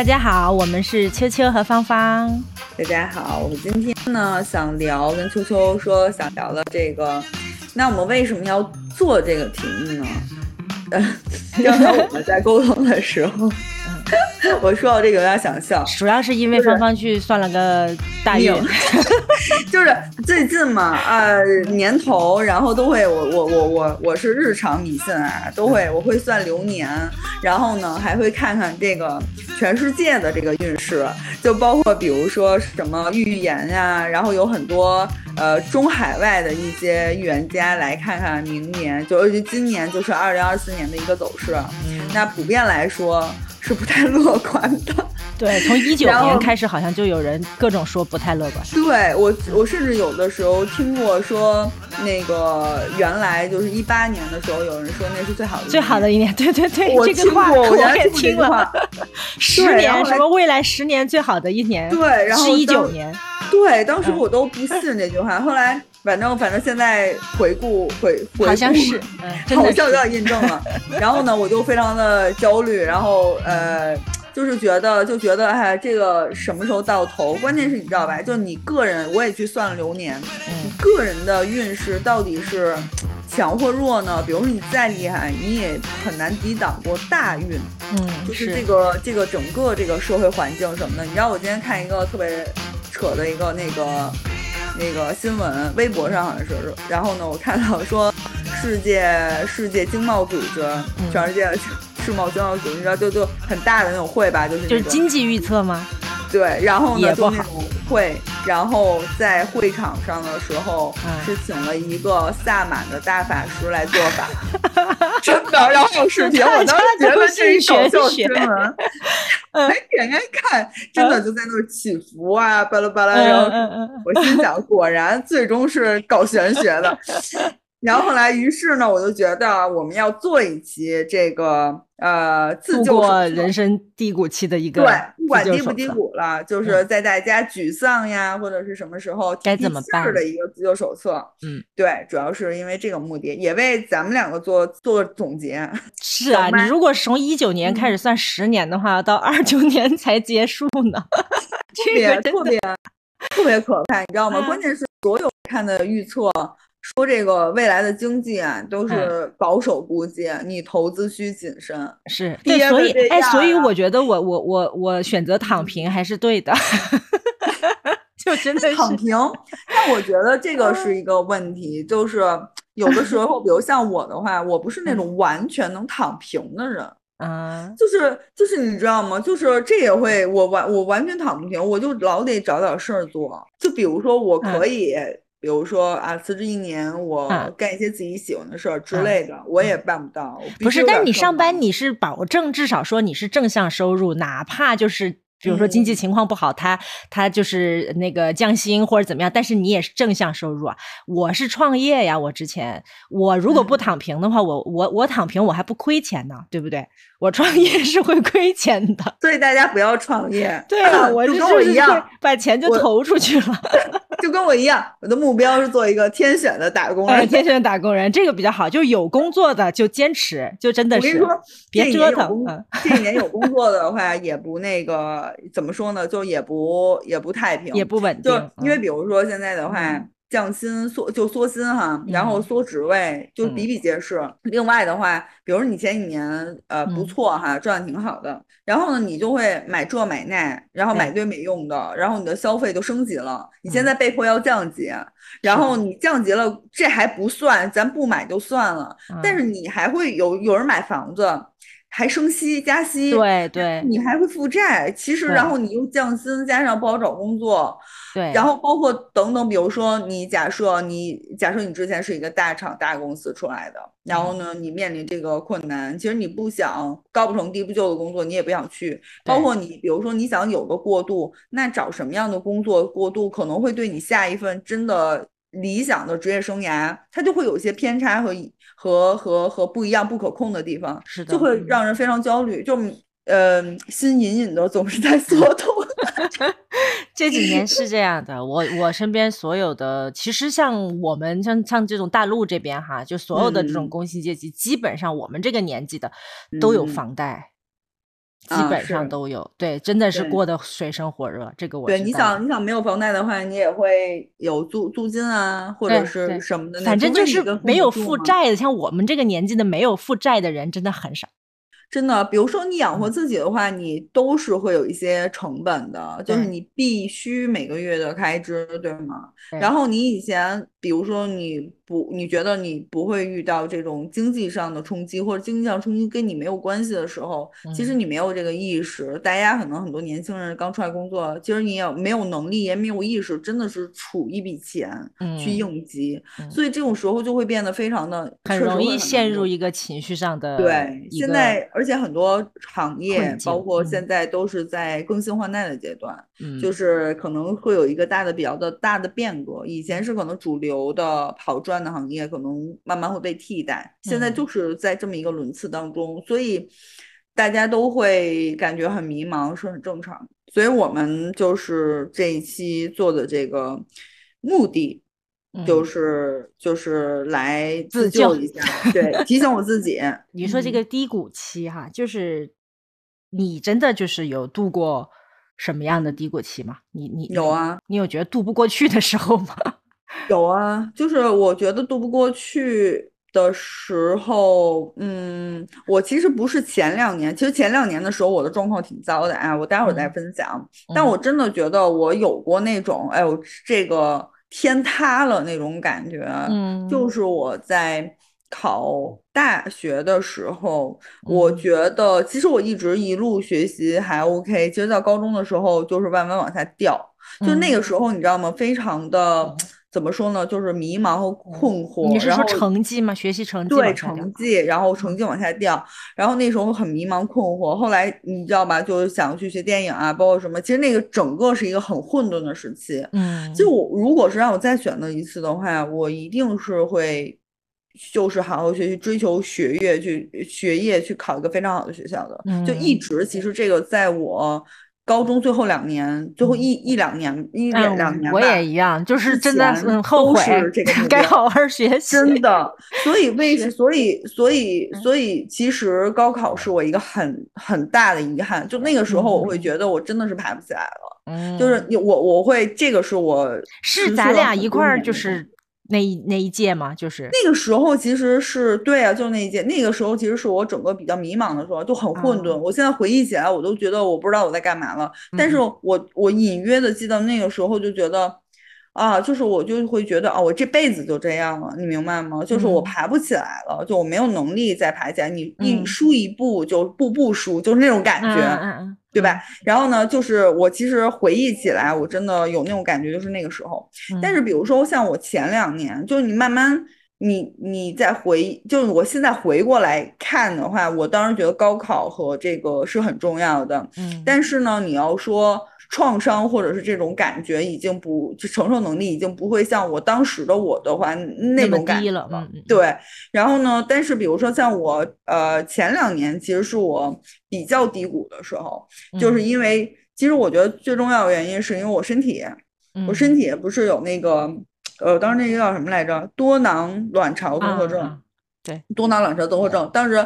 大家好，我们是秋秋和芳芳。大家好，我们今天呢想聊跟秋秋说想聊的这个，那我们为什么要做这个题目呢？呃，刚才我们在沟通的时候，我说到这个有点想笑，主要是因为芳芳去算了个大运，就是最近嘛，呃，年头，然后都会，我我我我我是日常迷信啊，都会我会算流年，然后呢还会看看这个全世界的这个运势，就包括比如说什么预言呀，然后有很多呃中海外的一些预言家来看看明年，就尤其今年就是二零二四年。年的一个走势，那普遍来说是不太 乐观的。对，从 一九年开始，好像就有人各种说不太乐观。对我，我甚至有的时候听过说，那个原来就是一八年的时候，有人说那是最好的最好的一年。对对对，我听过，我也听了。十年什么未来十年最好的一年？对，然后是一九年。对，当时我都不信这句话，后来。反正反正现在回顾回回好像是，好像有点印证了。然后呢，我就非常的焦虑，然后呃，就是觉得就觉得哎，这个什么时候到头？关键是你知道吧？就你个人，我也去算了流年，你个人的运势到底是强或弱呢？比如说你再厉害，你也很难抵挡过大运。嗯，就是这个这个整个这个社会环境什么的。你知道我今天看一个特别扯的一个那个。那个新闻，微博上好像是，然后呢，我看到说，世界世界经贸组织，全世界世贸经贸组织，你知道就就很大的那种会吧，就是就是经济预测吗？对，然后呢，就那种会，然后在会场上的时候是请了一个萨满的大法师来做法，真的，然后有视频，我当时觉得这一搞笑新闻，哎，点开看，真的就在那儿祈福啊，巴拉巴拉，然后我心想，果然最终是搞玄学的。然后后来，于是呢，我就觉得我们要做一期这个呃自救人生低谷期的一个对，不管低不低谷了，就是在大家沮丧呀或者是什么时候该怎么办的一个自救手册。嗯，对，主要是因为这个目的，也为咱们两个做做总结。是啊，你如果从一九年开始算十年的话，到二九年才结束呢，特别特别特别可怕，你知道吗？关键是所有看的预测。说这个未来的经济啊，都是保守估计，你投资需谨慎。是对，所以哎，所以我觉得我我我我选择躺平还是对的，就真的躺平。但我觉得这个是一个问题，就是有的时候，比如像我的话，我不是那种完全能躺平的人。嗯，就是就是你知道吗？就是这也会我完我完全躺不平，我就老得找点事儿做。就比如说，我可以。比如说啊，辞职一年，我干一些自己喜欢的事儿之类的，我也办不到。不是，但你上班你是保证至少说你是正向收入，哪怕就是比如说经济情况不好，他他就是那个降薪或者怎么样，但是你也是正向收入啊。我是创业呀，我之前我如果不躺平的话，我我我躺平我还不亏钱呢，对不对？我创业是会亏钱的，所以大家不要创业。对啊，我就跟我一样，把钱就投出去了。就跟我一样，我的目标是做一个天选的打工人。天选的打工人，这个比较好，就是有工作的就坚持，就真的是。我跟你说，别折腾。这几年有 工作的话，也不那个怎么说呢？就也不也不太平，也不稳定。就因为比如说现在的话。降薪缩就缩薪哈，然后缩职位就比比皆是。另外的话，比如你前几年呃不错哈，赚的挺好的，然后呢你就会买这买那，然后买堆没用的，然后你的消费就升级了。你现在被迫要降级，然后你降级了，这还不算，咱不买就算了，但是你还会有有人买房子。还升息加息，对对，你还会负债。其实，然后你又降薪，加上不好找工作，对，然后包括等等，比如说你假设你假设你之前是一个大厂大公司出来的，然后呢，你面临这个困难，其实你不想高不成低不就的工作，你也不想去。包括你，比如说你想有个过渡，那找什么样的工作过渡，可能会对你下一份真的理想的职业生涯，它就会有一些偏差和。和和和不一样、不可控的地方，是的，就会让人非常焦虑。就呃，心隐隐的总是在 缩痛。这几年是这样的，我我身边所有的，其实像我们像像这种大陆这边哈，就所有的这种工薪阶级，基本上我们这个年纪的都有房贷。基本上都有，对，真的是过得水深火热。这个我对，你想，你想没有房贷的话，你也会有租租金啊，或者是什么的。反正就是没有负债的，像我们这个年纪的没有负债的人，真的很少。真的，比如说你养活自己的话，你都是会有一些成本的，就是你必须每个月的开支，对吗？然后你以前，比如说你。不，你觉得你不会遇到这种经济上的冲击，或者经济上冲击跟你没有关系的时候，其实你没有这个意识。大家可能很多年轻人刚出来工作，其实你也没有能力，也没有意识，真的是储一笔钱去应急。所以这种时候就会变得非常的很容易陷入一个情绪上的对。现在而且很多行业，包括现在都是在更新换代的阶段，就是可能会有一个大的比较的大的变革。以前是可能主流的跑赚。的行业可能慢慢会被替代，现在就是在这么一个轮次当中，所以大家都会感觉很迷茫，是很正常。所以我们就是这一期做的这个目的，就是就是来自救一下，对，提醒我自己。你说这个低谷期哈，就是你真的就是有度过什么样的低谷期吗？你你有啊？你有觉得度不过去的时候吗？有啊，就是我觉得渡不过去的时候，嗯，我其实不是前两年，其实前两年的时候我的状况挺糟的啊，我待会儿再分享。但我真的觉得我有过那种，哎我，这个天塌了那种感觉。嗯，就是我在考大学的时候，我觉得其实我一直一路学习还 OK，其实到高中的时候就是慢慢往下掉，就那个时候你知道吗？非常的。怎么说呢？就是迷茫和困惑。你是说成绩吗？学习成绩对成绩，然后成绩往下掉，然后那时候很迷茫困惑。后来你知道吧？就想去学电影啊，包括什么。其实那个整个是一个很混沌的时期。嗯，就我如果是让我再选择一次的话，我一定是会，就是好好学习，追求学业，去学业去考一个非常好的学校的。就一直其实这个在我。高中最后两年，最后一一两年，一两两年，我也一样，就是真的很后悔，这个 该好好学习。真的，所以为所以所以所以，其实高考是我一个很很大的遗憾。就那个时候，我会觉得我真的是爬不起来了。嗯，就是我我会这个是我是咱俩一块儿就是。那一那一届嘛，就是那个时候，其实是对啊，就那一届。那个时候其实是我整个比较迷茫的时候，就很混沌。我现在回忆起来，我都觉得我不知道我在干嘛了。但是我我隐约的记得那个时候，就觉得啊，就是我就会觉得啊，我这辈子就这样了，你明白吗？就是我爬不起来了，就我没有能力再爬起来。你一输一步就步步输，就是那种感觉。对吧？然后呢，就是我其实回忆起来，我真的有那种感觉，就是那个时候。但是比如说像我前两年，就是你慢慢，你你再回，就是我现在回过来看的话，我当时觉得高考和这个是很重要的。嗯。但是呢，你要说。创伤或者是这种感觉已经不就承受能力已经不会像我当时的我的话那种感觉了。对，然后呢？但是比如说像我呃前两年其实是我比较低谷的时候，就是因为其实我觉得最重要的原因是因为我身体，我身体不是有那个呃当时那个叫什么来着？多囊卵巢综合症。对，多囊卵巢综合症。当时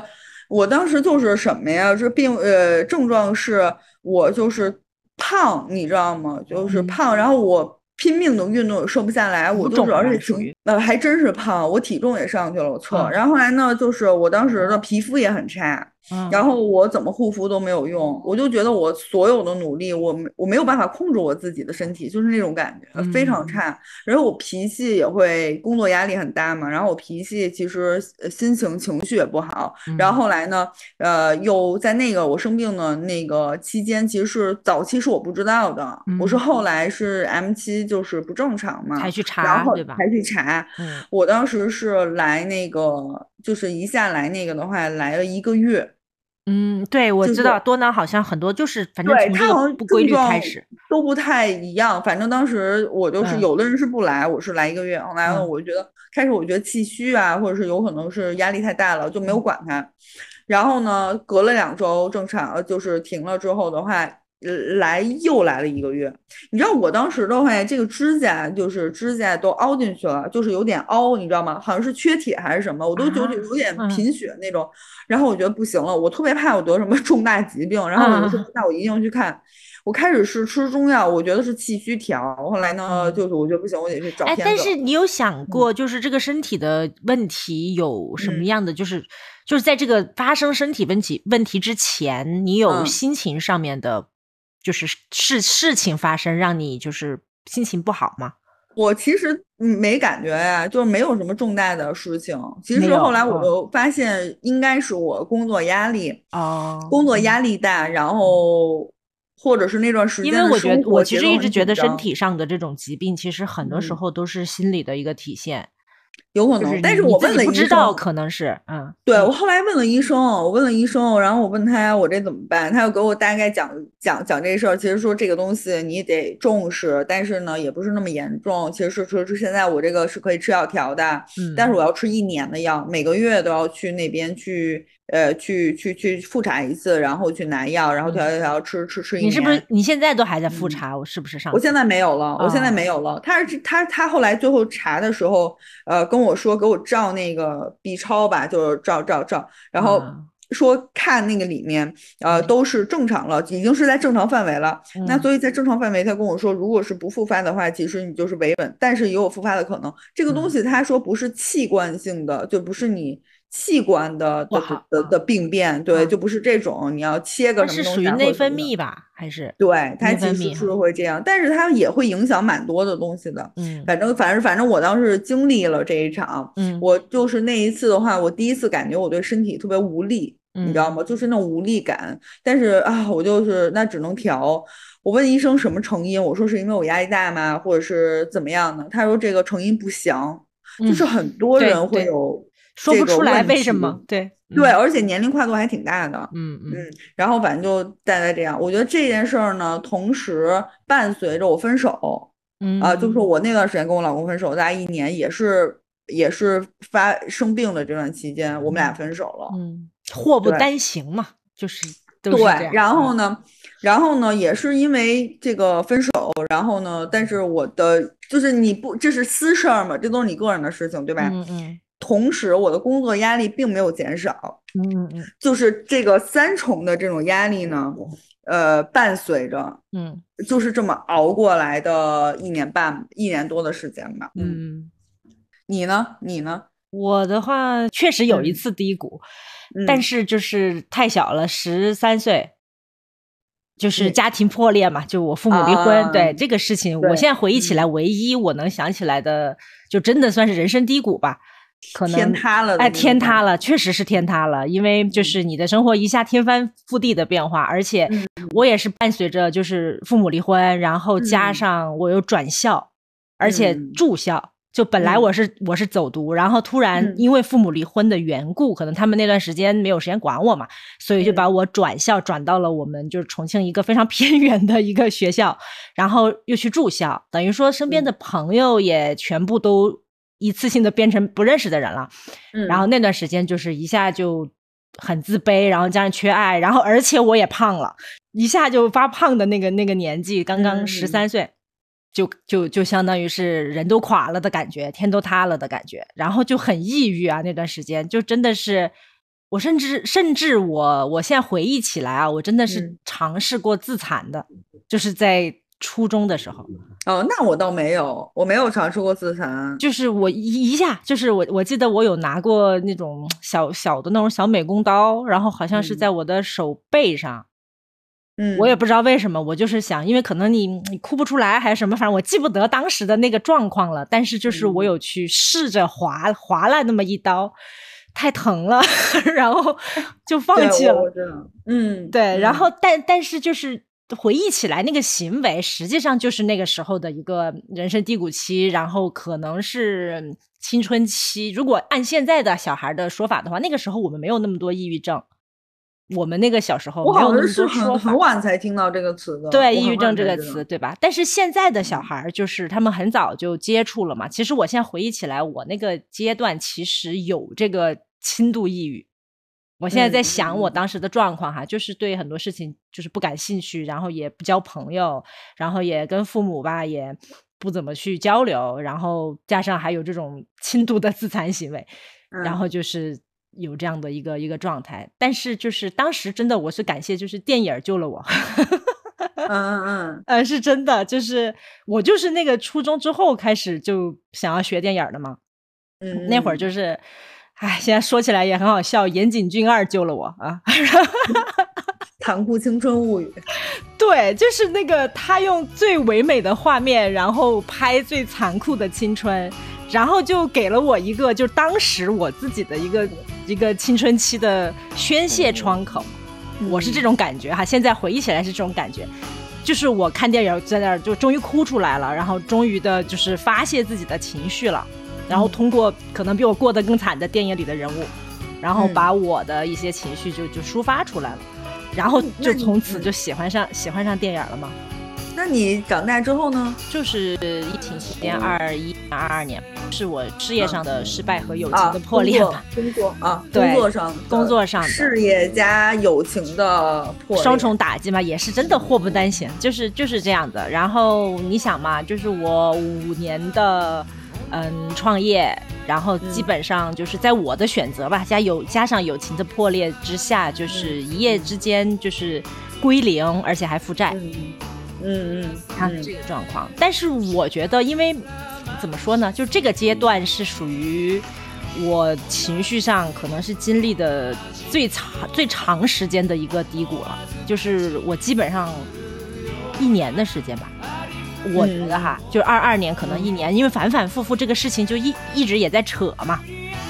我当时就是什么呀？这病呃症状是我就是。胖，你知道吗？就是胖，然后我拼命的运动也瘦不下来，我就主要是体呃还真是胖，我体重也上去了，我测，然后后来呢，就是我当时的皮肤也很差。然后我怎么护肤都没有用，我就觉得我所有的努力，我没我没有办法控制我自己的身体，就是那种感觉非常差。然后我脾气也会，工作压力很大嘛，然后我脾气其实心情情绪也不好。然后后来呢，呃，又在那个我生病的那个期间，其实是早期是我不知道的，我是后来是 M 七就是不正常嘛，才去查，对吧？才去查。我当时是来那个，就是一下来那个的话，来了一个月。嗯，对，我知道多囊好像很多就是反正从这个不规律开始都不太一样。反正当时我就是有的人是不来，我是来一个月。后来我就觉得开始我觉得气虚啊，或者是有可能是压力太大了，就没有管它。然后呢，隔了两周正常就是停了之后的话，来又来了一个月。你知道我当时的话，这个指甲就是指甲都凹进去了，就是有点凹，你知道吗？好像是缺铁还是什么，我都觉得有点贫血那种。然后我觉得不行了，我特别怕我得什么 重大疾病，然后我就说那我一定要去看。我开始是吃中药，我觉得是气虚调。后来呢，就是我觉得不行，我得去找。哎，但是你有想过，就是这个身体的问题有什么样的？就是就是在这个发生身体问题问题之前，你有心情上面的，就是事事情发生让你就是心情不好吗？我其实没感觉呀，就是没有什么重大的事情。其实后来我就发现，应该是我工作压力啊，工作压力大，然后。或者是那段时间，因为我觉得我其实一直觉得身体上的这种疾病，其实很多时候都是心理的一个体现。有可能，但是我问了医生，不知道可能是嗯，对我后来问了医生，我问了医生，然后我问他我这怎么办，他又给我大概讲讲讲这事儿。其实说这个东西你得重视，但是呢也不是那么严重。其实说说是现在我这个是可以吃药调的，嗯，但是我要吃一年的药，每个月都要去那边去呃去去去复查一次，然后去拿药，然后调调调吃吃吃一年。你是不是你现在都还在复查？我是不是上？我现在没有了，我现在没有了。他是他他后来最后查的时候，呃跟。我说给我照那个 B 超吧，就是照照照，然后说看那个里面，呃，都是正常了，已经是在正常范围了。那所以在正常范围，他跟我说，如果是不复发的话，其实你就是维稳，但是也有复发的可能。这个东西他说不是器官性的，就不是你。器官的的的的病变，对，就不是这种，你要切个什么东西？是属于内分泌吧？还是？对，它其实是会这样，但是它也会影响蛮多的东西的。嗯，反正反正反正我当时经历了这一场，嗯，我就是那一次的话，我第一次感觉我对身体特别无力，你知道吗？就是那种无力感。但是啊，我就是那只能调。我问医生什么成因，我说是因为我压力大吗？或者是怎么样的？他说这个成因不详，就是很多人会有。说不出来为什么？对对，而且年龄跨度还挺大的。嗯嗯，然后反正就大概这样。我觉得这件事儿呢，同时伴随着我分手。嗯啊，就是我那段时间跟我老公分手，大概一年，也是也是发生病的这段期间，我们俩分手了。嗯，祸不单行嘛，就是对。然后呢，然后呢，也是因为这个分手，然后呢，但是我的就是你不，这是私事儿嘛，这都是你个人的事情，对吧？嗯嗯。同时，我的工作压力并没有减少，嗯嗯，就是这个三重的这种压力呢，呃，伴随着，嗯，就是这么熬过来的一年半、一年多的时间吧，嗯，你呢？你呢？我的话确实有一次低谷，但是就是太小了，十三岁，就是家庭破裂嘛，就我父母离婚，对这个事情，我现在回忆起来，唯一我能想起来的，就真的算是人生低谷吧。可能天塌了，哎，天塌了，确实是天塌了，因为就是你的生活一下天翻覆地的变化，而且我也是伴随着就是父母离婚，然后加上我又转校，而且住校，就本来我是我是走读，然后突然因为父母离婚的缘故，可能他们那段时间没有时间管我嘛，所以就把我转校转到了我们就是重庆一个非常 偏远的一个学校，然后又去住校，等于说身边的朋友也全部都。一次性的变成不认识的人了，嗯然后那段时间就是一下就很自卑，然后加上缺爱，然后而且我也胖了，一下就发胖的那个那个年纪，刚刚十三岁，就就就相当于是人都垮了的感觉，天都塌了的感觉，然后就很抑郁啊。那段时间就真的是，我甚至甚至我我现在回忆起来啊，我真的是尝试过自残的，就是在。初中的时候，哦，那我倒没有，我没有尝试过自残。就是我一一下，就是我我记得我有拿过那种小小的那种小美工刀，然后好像是在我的手背上，嗯，我也不知道为什么，我就是想，因为可能你你哭不出来还是什么，反正我记不得当时的那个状况了。但是就是我有去试着划划了那么一刀，太疼了，然后就放弃了。嗯，对，然后但但是就是。回忆起来，那个行为实际上就是那个时候的一个人生低谷期，然后可能是青春期。如果按现在的小孩的说法的话，那个时候我们没有那么多抑郁症。我们那个小时候，我好像是很很晚才听到这个词的。对，抑郁症这个词，对吧？但是现在的小孩就是他们很早就接触了嘛。其实我现在回忆起来，我那个阶段其实有这个轻度抑郁。我现在在想我当时的状况哈，就是对很多事情就是不感兴趣，然后也不交朋友，然后也跟父母吧也不怎么去交流，然后加上还有这种 轻度的自残行为，然后就是有这样的一个一个状态。但是就是当时真的我是感谢，就是电影救了我。嗯嗯嗯，呃，是真的，就是我就是那个初中之后开始就想要学电影的嘛。嗯，那会儿就是，哎，现在说起来也很好笑。岩井俊二救了我啊！残酷 青春物语，对，就是那个他用最唯美的画面，然后拍最残酷的青春，然后就给了我一个，就当时我自己的一个一个青春期的宣泄窗口。我是这种感觉哈，现在回忆起来是这种感觉，就是我看电影在那儿就终于哭出来了，然后终于的就是发泄自己的情绪了，然后通过可能比我过得更惨的电影里的人物，然后把我的一些情绪就就抒发出来了，然后就从此就喜欢上喜欢上电影了嘛。那你长大之后呢？就是疫情期间，二一二二年，是我事业上的失败和友情的破裂吧？工作啊，工作上，工作上，事业加友情的破双重打击嘛，也是真的祸不单行，就是就是这样的。然后你想嘛，就是我五年的嗯创业，然后基本上就是在我的选择吧，加有加上友情的破裂之下，就是一夜之间就是归零，而且还负债。嗯嗯，他是这个状况，但是我觉得，因为怎么说呢，就这个阶段是属于我情绪上可能是经历的最长最长时间的一个低谷了，就是我基本上一年的时间吧，我觉得哈，就是二二年可能一年，因为反反复复这个事情就一一直也在扯嘛。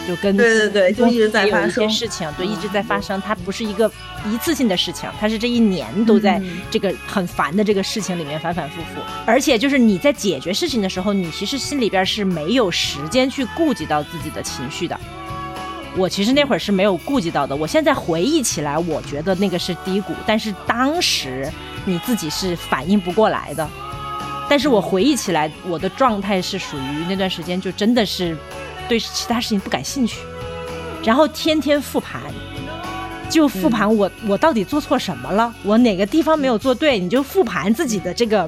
就跟对对对，就一直在发生事情，对，一直在发生。它不是一个一次性的事情，它是这一年都在这个很烦的这个事情里面反反复复。而且就是你在解决事情的时候，你其实心里边是没有时间去顾及到自己的情绪的。我其实那会儿是没有顾及到的。我现在回忆起来，我觉得那个是低谷，但是当时你自己是反应不过来的。但是我回忆起来，我的状态是属于那段时间就真的是。对其他事情不感兴趣，然后天天复盘，就复盘我我到底做错什么了，我哪个地方没有做对，你就复盘自己的这个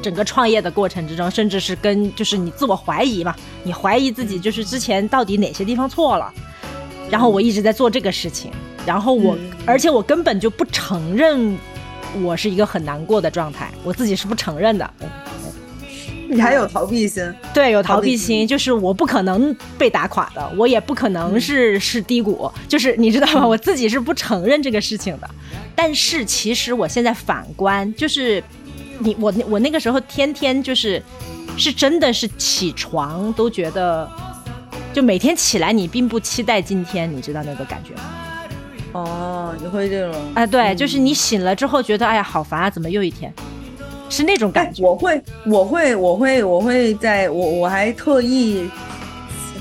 整个创业的过程之中，甚至是跟就是你自我怀疑嘛，你怀疑自己就是之前到底哪些地方错了，然后我一直在做这个事情，然后我而且我根本就不承认我是一个很难过的状态，我自己是不承认的。你还有逃避心？对，有逃避心，就是我不可能被打垮的，我也不可能是是低谷，就是你知道吗？我自己是不承认这个事情的。但是其实我现在反观，就是你我我那个时候天天就是是真的是起床都觉得，就每天起来你并不期待今天，你知道那个感觉吗？哦，你会这种？哎，对，就是你醒了之后觉得，哎呀，好烦啊，怎么又一天？是那种感觉，我会，我会，我会，我会在我我还特意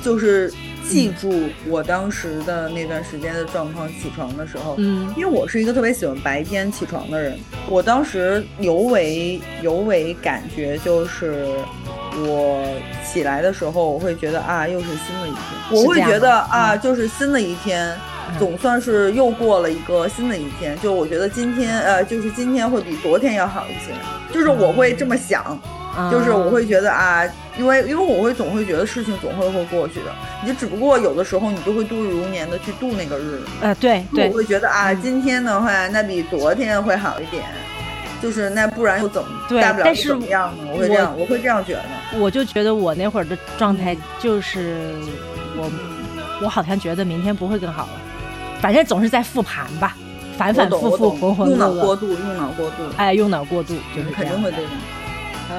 就是记住我当时的那段时间的状况。起床的时候，嗯，因为我是一个特别喜欢白天起床的人，我当时尤为尤为感觉就是我起来的时候，我会觉得啊，又是新的一天，我会觉得啊，就是新的一天。总算是又过了一个新的一天，就我觉得今天，呃，就是今天会比昨天要好一些，就是我会这么想，就是我会觉得啊，因为因为我会总会觉得事情总会会过去的，你只不过有的时候你就会度日如年的去度那个日子，呃，对对，我会觉得啊，今天的话那比昨天会好一点，就是那不然又怎么大不了怎么样呢？我会这样，我会这样觉得，我就觉得我那会儿的状态就是我我好像觉得明天不会更好了。反正总是在复盘吧，反反复复，浑浑噩噩。用脑过度，用脑过度。哎，用脑过度就是肯定会这样。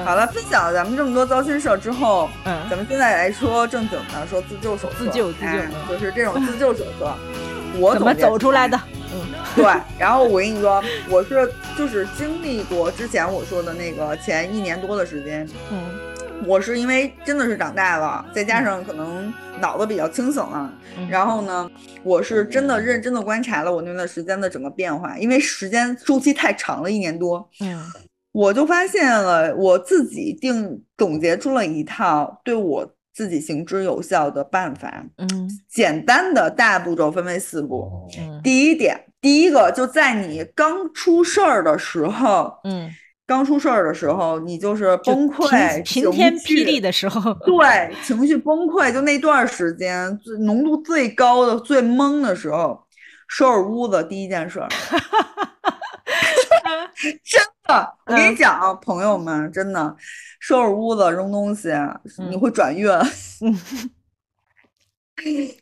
好了，分享了咱们这么多糟心事儿之后，嗯，咱们现在来说正经的，说自救手册。自救，自救，就是这种自救手册。我怎么走出来的？嗯，对。然后我跟你说，我是就是经历过之前我说的那个前一年多的时间，嗯，我是因为真的是长大了，再加上可能。脑子比较清醒了，然后呢，我是真的认真的观察了我那段时间的整个变化，因为时间周期太长了，一年多，嗯，我就发现了我自己定总结出了一套对我自己行之有效的办法。嗯，简单的大步骤分为四步。嗯，第一点，第一个就在你刚出事儿的时候，嗯，刚出事儿的时候，你就是崩溃、晴天霹雳的时候，对，情绪崩溃，就那段时间最浓度最高的、最懵的时候，收拾屋子第一件事。真的，我跟你讲啊，朋友们，真的，收拾屋子、扔东西，你会转运。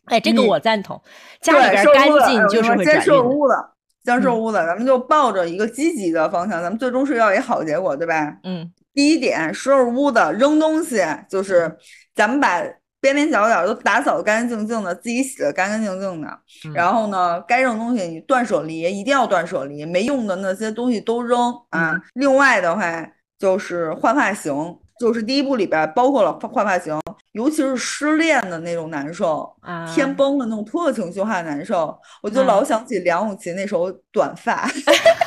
哎，这个我赞同。家里边干净就是会转先收拾屋子，先收拾屋子，咱们就抱着一个积极的方向，咱们最终是要一好结果，对吧？嗯。第一点，收拾屋子、扔东西，就是咱们把。边边角角都打扫干干净净的，自己洗的干干净净的。然后呢，该扔东西你断舍离，一定要断舍离，没用的那些东西都扔啊。另外的话就是换发型，就是第一部里边包括了换发型，尤其是失恋的那种难受，天崩了那种特情绪化的难受，我就老想起梁咏琪那首《短发》。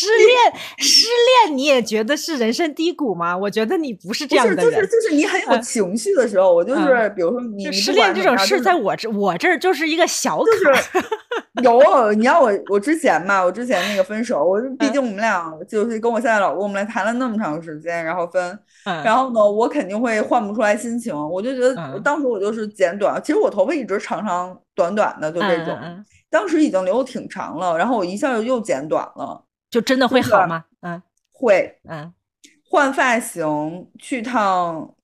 失恋，失恋，你也觉得是人生低谷吗？我觉得你不是这样的人，就是就是你很有情绪的时候，我就是比如说你失恋这种事，在我这我这儿就是一个小坎。有，你要我我之前嘛，我之前那个分手，我毕竟我们俩就是跟我现在老公，我们俩谈了那么长时间，然后分，然后呢，我肯定会换不出来心情。我就觉得当时我就是剪短，其实我头发一直长长短短的，就这种，当时已经留的挺长了，然后我一下又又剪短了。就真的会好吗？嗯，会。嗯，换发型，去趟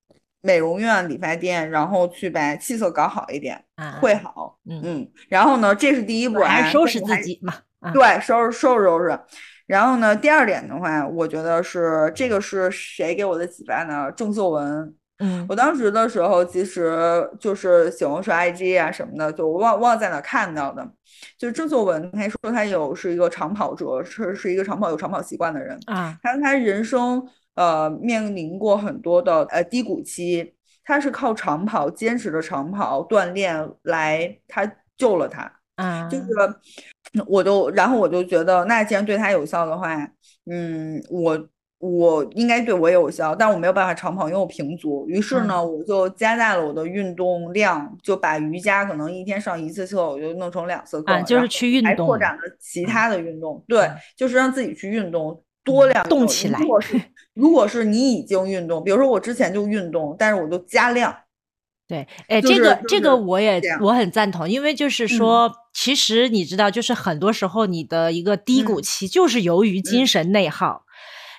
美容院、理发店，然后去把气色搞好一点，会好。嗯嗯。然后呢，这是第一步，还是收拾自己嘛？对，收拾收拾收拾。然后呢，第二点的话，我觉得是这个是谁给我的启发呢？郑秀文。嗯，我当时的时候，其实就是喜欢刷 IG 啊什么的，就我忘忘在哪看到的。就是郑秀文，他说他有是一个长跑者，是是一个长跑有长跑习惯的人啊。他他人生呃面临过很多的呃低谷期，他是靠长跑坚持着长跑锻炼来，他救了他。啊，就是我就然后我就觉得，那既然对他有效的话，嗯，我。我应该对我有效，但我没有办法长跑，因为我平足。于是呢，我就加大了我的运动量，就把瑜伽可能一天上一次课，我就弄成两次课，就是去运动，还拓展了其他的运动。对，就是让自己去运动，多量动起来。如果是如果是你已经运动，比如说我之前就运动，但是我就加量。对，哎，这个这个我也我很赞同，因为就是说，其实你知道，就是很多时候你的一个低谷期，就是由于精神内耗。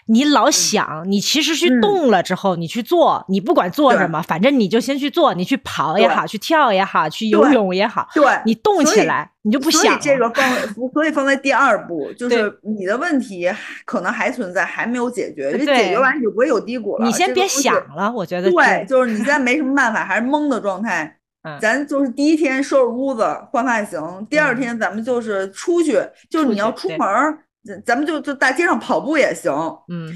你老想，你其实去动了之后，你去做，你不管做什么，反正你就先去做，你去跑也好，去跳也好，去游泳也好，对，你动起来，你就不想。这个放，所以放在第二步，就是你的问题可能还存在，还没有解决，因为解决完你就不会有低谷了。你先别想了，我觉得。对，就是你现在没什么办法，还是懵的状态。嗯，咱就是第一天收拾屋子换发型，第二天咱们就是出去，就是你要出门。咱们就就大街上跑步也行，嗯，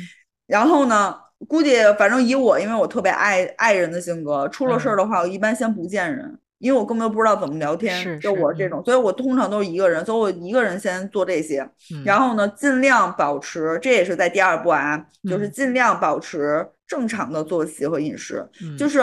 然后呢，估计反正以我，因为我特别爱爱人的性格，出了事儿的话，我一般先不见人，因为我根本就不知道怎么聊天，就我这种，所以我通常都是一个人，所以我一个人先做这些，然后呢，尽量保持，这也是在第二步啊，就是尽量保持正常的作息和饮食，就是。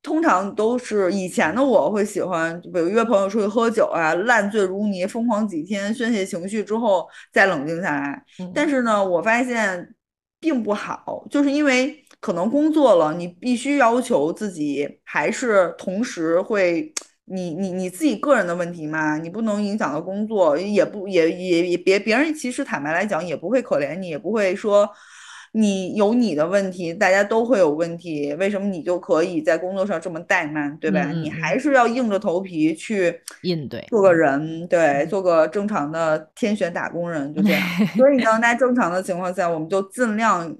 通常都是以前的我会喜欢，比如约朋友出去喝酒啊，烂醉如泥，疯狂几天，宣泄情绪之后再冷静下来。但是呢，我发现并不好，就是因为可能工作了，你必须要求自己，还是同时会，你你你自己个人的问题嘛，你不能影响到工作，也不也也也别别人其实坦白来讲也不会可怜你，也不会说。你有你的问题，大家都会有问题，为什么你就可以在工作上这么怠慢，对吧？你还是要硬着头皮去应对，做个人，对，做个正常的天选打工人，就这样。所以呢，在正常的情况下，我们就尽量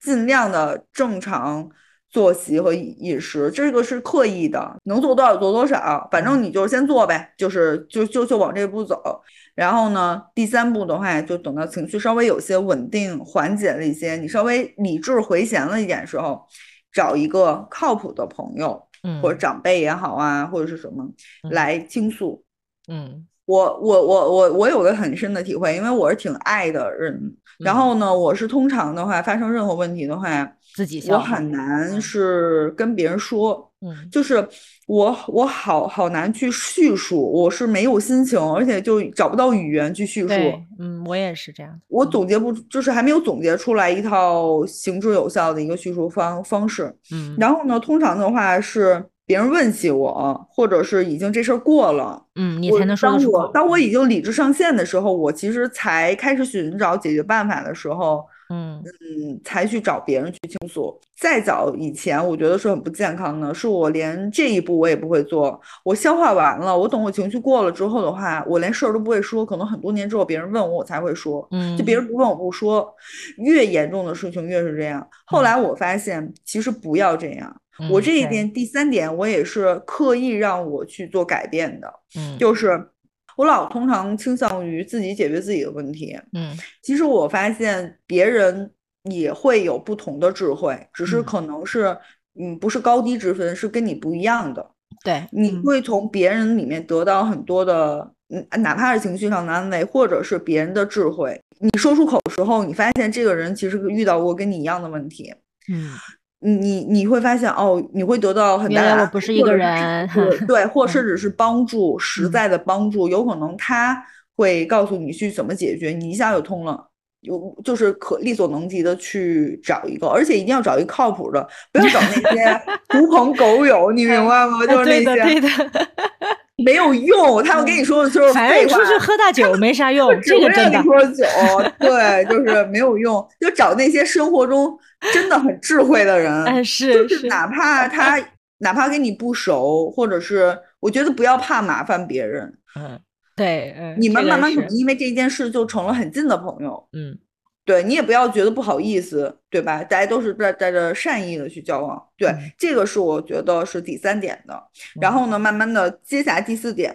尽量的正常作息和饮食，这个是刻意的，能做多少做多少，反正你就先做呗，就是就就就往这步走。然后呢，第三步的话，就等到情绪稍微有些稳定、缓解了一些，你稍微理智回旋了一点时候，找一个靠谱的朋友，嗯或者长辈也好啊，或者是什么来倾诉。嗯，我我我我我有个很深的体会，因为我是挺爱的人，然后呢，我是通常的话发生任何问题的话。自己我很难是跟别人说，嗯，就是我我好好难去叙述，我是没有心情，而且就找不到语言去叙述。嗯，我也是这样。我总结不，就是还没有总结出来一套行之有效的一个叙述方方式。嗯，然后呢，通常的话是别人问起我，或者是已经这事儿过了，嗯，你才能说得出口。当我已经理智上线的时候，我其实才开始寻找解决办法的时候。嗯嗯，才去找别人去倾诉。再早以前，我觉得是很不健康的，是我连这一步我也不会做。我消化完了，我等我情绪过了之后的话，我连事儿都不会说。可能很多年之后，别人问我，我才会说。嗯，就别人不问我不说。越严重的事情越是这样。后来我发现，其实不要这样。我这一点第三点，我也是刻意让我去做改变的。嗯，就是。我老通常倾向于自己解决自己的问题，嗯，其实我发现别人也会有不同的智慧，只是可能是，嗯，不是高低之分，是跟你不一样的。对，你会从别人里面得到很多的，嗯，哪怕是情绪上的安慰，或者是别人的智慧。你说出口的时候，你发现这个人其实遇到过跟你一样的问题，嗯。你你你会发现哦，你会得到很大的，我不是一个人，对，或甚至是帮助，实在的帮助，有可能他会告诉你去怎么解决，你一下就通了，有就是可力所能及的去找一个，而且一定要找一个靠谱的，不要找那些 狐朋狗友，你明白吗？就是那些 没有用，他们跟你说的就是反正出去喝大酒没啥用，这个真的。说酒，对，就是没有用，就找那些生活中。真的很智慧的人，哎，是是，哪怕 他哪怕跟你不熟，或者是我觉得不要怕麻烦别人，嗯，对，嗯，你们慢慢可能因为这件事就成了很近的朋友，嗯，对你也不要觉得不好意思，对吧？大家都是带带着善意的去交往，对，这个是我觉得是第三点的。然后呢，慢慢的接下来第四点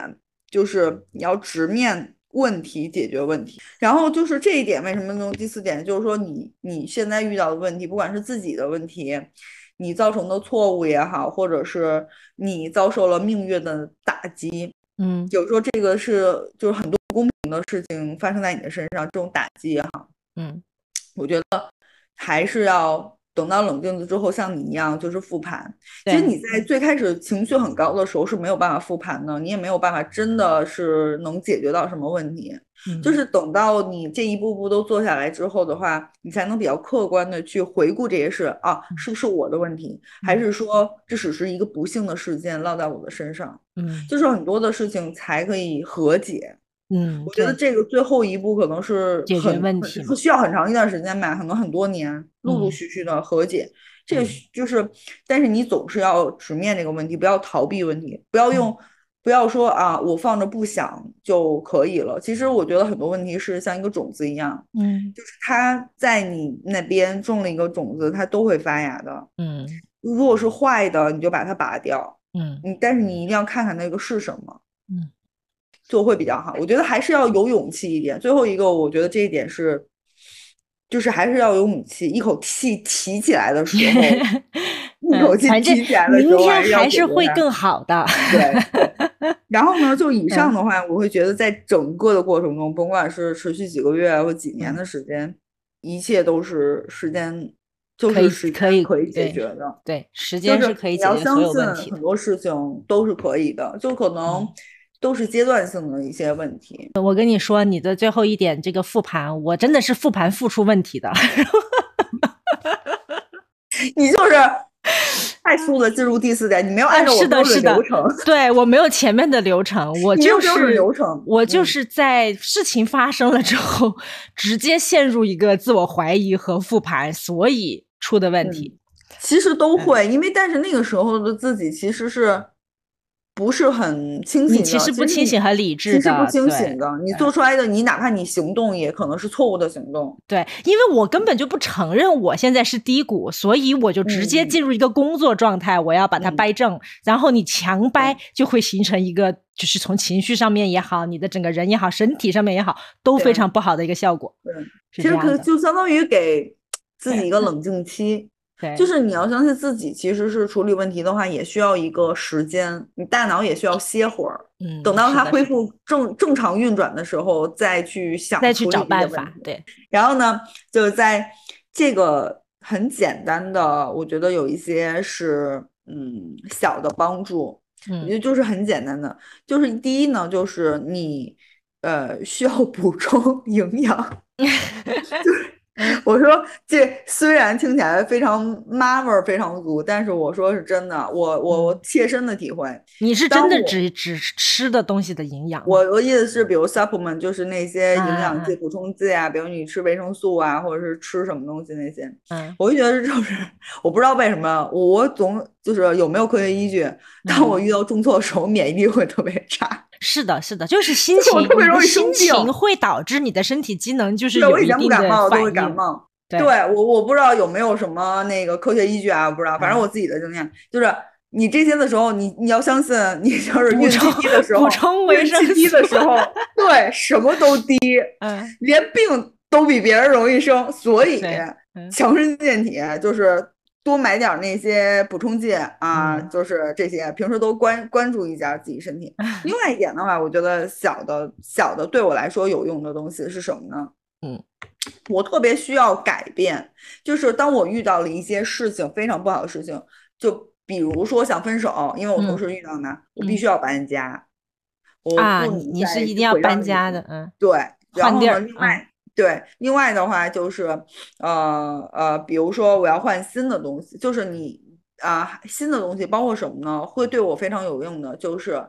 就是你要直面。问题解决问题，然后就是这一点，为什么用第四点？就是说你你现在遇到的问题，不管是自己的问题，你造成的错误也好，或者是你遭受了命运的打击，嗯，有时候这个是就是很多不公平的事情发生在你的身上，这种打击也好，嗯，我觉得还是要。等到冷静了之后，像你一样就是复盘。其实你在最开始情绪很高的时候是没有办法复盘的，你也没有办法真的是能解决到什么问题。就是等到你这一步步都做下来之后的话，你才能比较客观的去回顾这些事啊，是不是我的问题，还是说这只是一个不幸的事件落在我的身上？嗯，就是很多的事情才可以和解。嗯，我觉得这个最后一步可能是解决问题，需要很长一段时间吧，可能很多年，陆陆续续的和解。这个就是，但是你总是要直面这个问题，不要逃避问题，不要用，不要说啊，我放着不想就可以了。其实我觉得很多问题是像一个种子一样，嗯，就是它在你那边种了一个种子，它都会发芽的。嗯，如果是坏的，你就把它拔掉。嗯，你但是你一定要看看那个是什么。嗯。就会比较好，我觉得还是要有勇气一点。最后一个，我觉得这一点是，就是还是要有勇气，一口气提起来的时候，一口气提起来的时候，明天还是会更好的。对。然后呢，就以上的话，我会觉得在整个的过程中，甭管是持续几个月或几年的时间，一切都是时间，就是可以可以解决的。对，时间是可以解决所有问题。很多事情都是可以的，就可能。都是阶段性的一些问题。我跟你说，你的最后一点这个复盘，我真的是复盘复出问题的。你就是快速的进入第四点，你没有按照我的流程。对我没有前面的流程，我就是流程。我就是在事情发生了之后，直接陷入一个自我怀疑和复盘，所以出的问题。其实都会，因为但是那个时候的自己其实是。不是很清醒，其实不清醒和理智的，其实不清醒的。你做出来的，你哪怕你行动，也可能是错误的行动。对，因为我根本就不承认我现在是低谷，所以我就直接进入一个工作状态，我要把它掰正。然后你强掰，就会形成一个，就是从情绪上面也好，你的整个人也好，身体上面也好，都非常不好的一个效果。对，其实可就相当于给自己一个冷静期。对，就是你要相信自己，其实是处理问题的话，也需要一个时间，你大脑也需要歇会儿，嗯，等到它恢复正正常运转的时候，再去想再去找办法。对，然后呢，就是在这个很简单的，我觉得有一些是嗯小的帮助，我觉嗯得就是很简单的，就是第一呢，就是你呃需要补充 营养。我说这虽然听起来非常妈味儿非常足，但是我说是真的，我我我切身的体会。你是真的只只吃的东西的营养，我我意思是，比如 supplement 就是那些营啊养剂、啊补充剂啊，比如你吃维生素啊，或者是吃什么东西那些，嗯。我就觉得就是 我不知道为什么，我我总就是有没有科学依据，当我遇到重挫的时候，免疫力会特别差。是的，是的，就是心情，你的特别容易生心情会导致你的身体机能就是对，我以前不有一定的感冒都会。感冒。对对我我不知道有没有什么那个科学依据啊，我不知道，反正嗯我自己的经验就是。你这些的时候，你你要相信，你就是补运气低的时候，补充维运生气低的时候，对什么都低，嗯，连病都比别人容易生，所以嗯强身健体就是多买点儿那些补充剂啊，嗯就是这些，平时都关关注一下自己身体。另外一点的话，我觉得小的小的对我来说有用的东西是什么呢？嗯，我特别需要改变，就是当我遇到了一些事情非常不好的事情，就比如说想分手，因为我同嗯时遇到呢，我必嗯须要搬家，我你你是一定要搬家的，嗯对，然后另外、对，另外的话就是，呃呃，比如说我要换新的东西，就是你啊、新的东西包括什么呢？会对我非常有用的，就是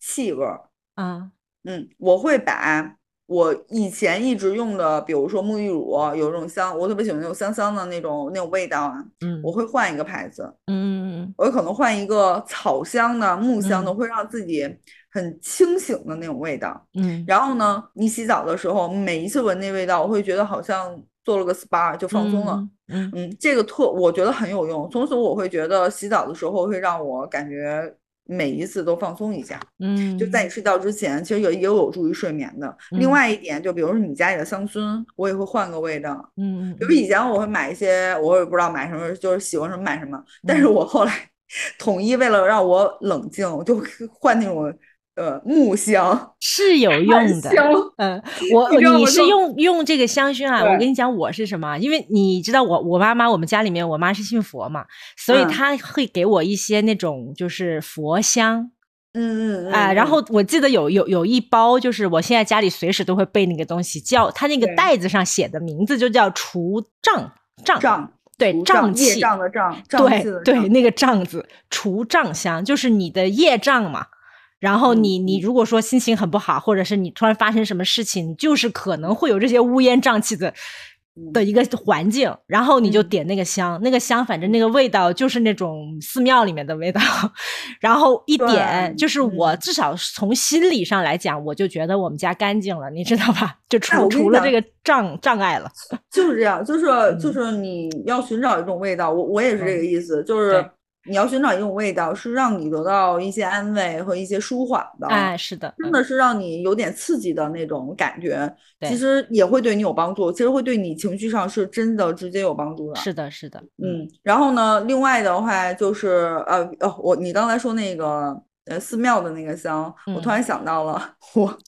气味儿。嗯嗯，我会把我以前一直用的，比如说沐浴乳，有一种香，我特别喜欢那种香香的那种那种味道啊，嗯我会换一个牌子。嗯嗯我可能换一个草香的、木香的，嗯会让自己很清醒的那种味道。嗯然后呢，你洗澡的时候，每一次闻那味道，我会觉得好像做了个 SPA 就放松了。嗯嗯嗯，这个特我觉得很有用。从此我会觉得洗澡的时候会让我感觉每一次都放松一下。嗯，就在你睡觉之前，其实也也有助于睡眠的。另嗯外一点，就比如说你家里的香薰，我也会换个味道。嗯嗯比如以前我会买一些，我也不知道买什么，就是喜欢什么买什么。但是嗯我后来 统一为了让我冷静，我就 换那种呃木香，是有用的。香。嗯，我你是用用这个香薰啊？我跟你讲，我是什么？因为你知道我我妈妈，我们家里面我妈是信佛嘛，所以嗯她会给我一些那种就是佛香嗯嗯啊、嗯，然嗯后我记得有有有一包，就是我现在家里随时都会备那个东西，叫它那个袋子上写的名字就叫除障障胀对除胀气。障的胀，对，对那个障字，除障香就是你的业障嘛。然后嗯你你如果说心情很不好，或者是你突然发生什么事情，你就是可能会有这些乌烟瘴气的的一个环境，然后你就嗯。点那个香，那个香反正那个味道就是那种寺庙里面的味道，然后一点就是我嗯。至少从心理上来讲，我就觉得我们家干净了，你知道吧？就除除了这个障障碍了，就是这样，就是嗯就是你要寻找一种味道，我我也是这个意思，就是对你要寻找一种味道，是让你得到一些安慰和一些舒缓的，哎，是的，嗯真的是让你有点刺激的那种感觉，对。其实也会对你有帮助，其实会对你情绪上是真的直接有帮助的。是的，是的，嗯，然后呢，另外的话就是呃哦，我你刚才说那个呃寺庙的那个香，我突嗯。然想到了，我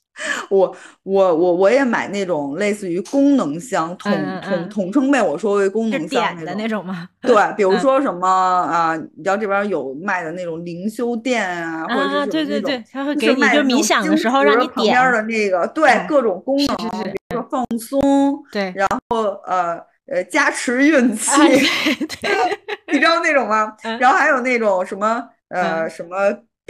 我我我我也买那种类似于功能香，统统统称被我说为功能香点的那那种吗？对，比 如嗯。说什么啊，你知道这边有卖的那种灵修店啊，或者是啊，什么那种对对对，他会就给你就冥想的时候让你石旁边的点，那个，对嗯各种功能，是比如说放松，对，然后呃呃加持运气，你知道那种吗？嗯。然后还有那种什么呃嗯什么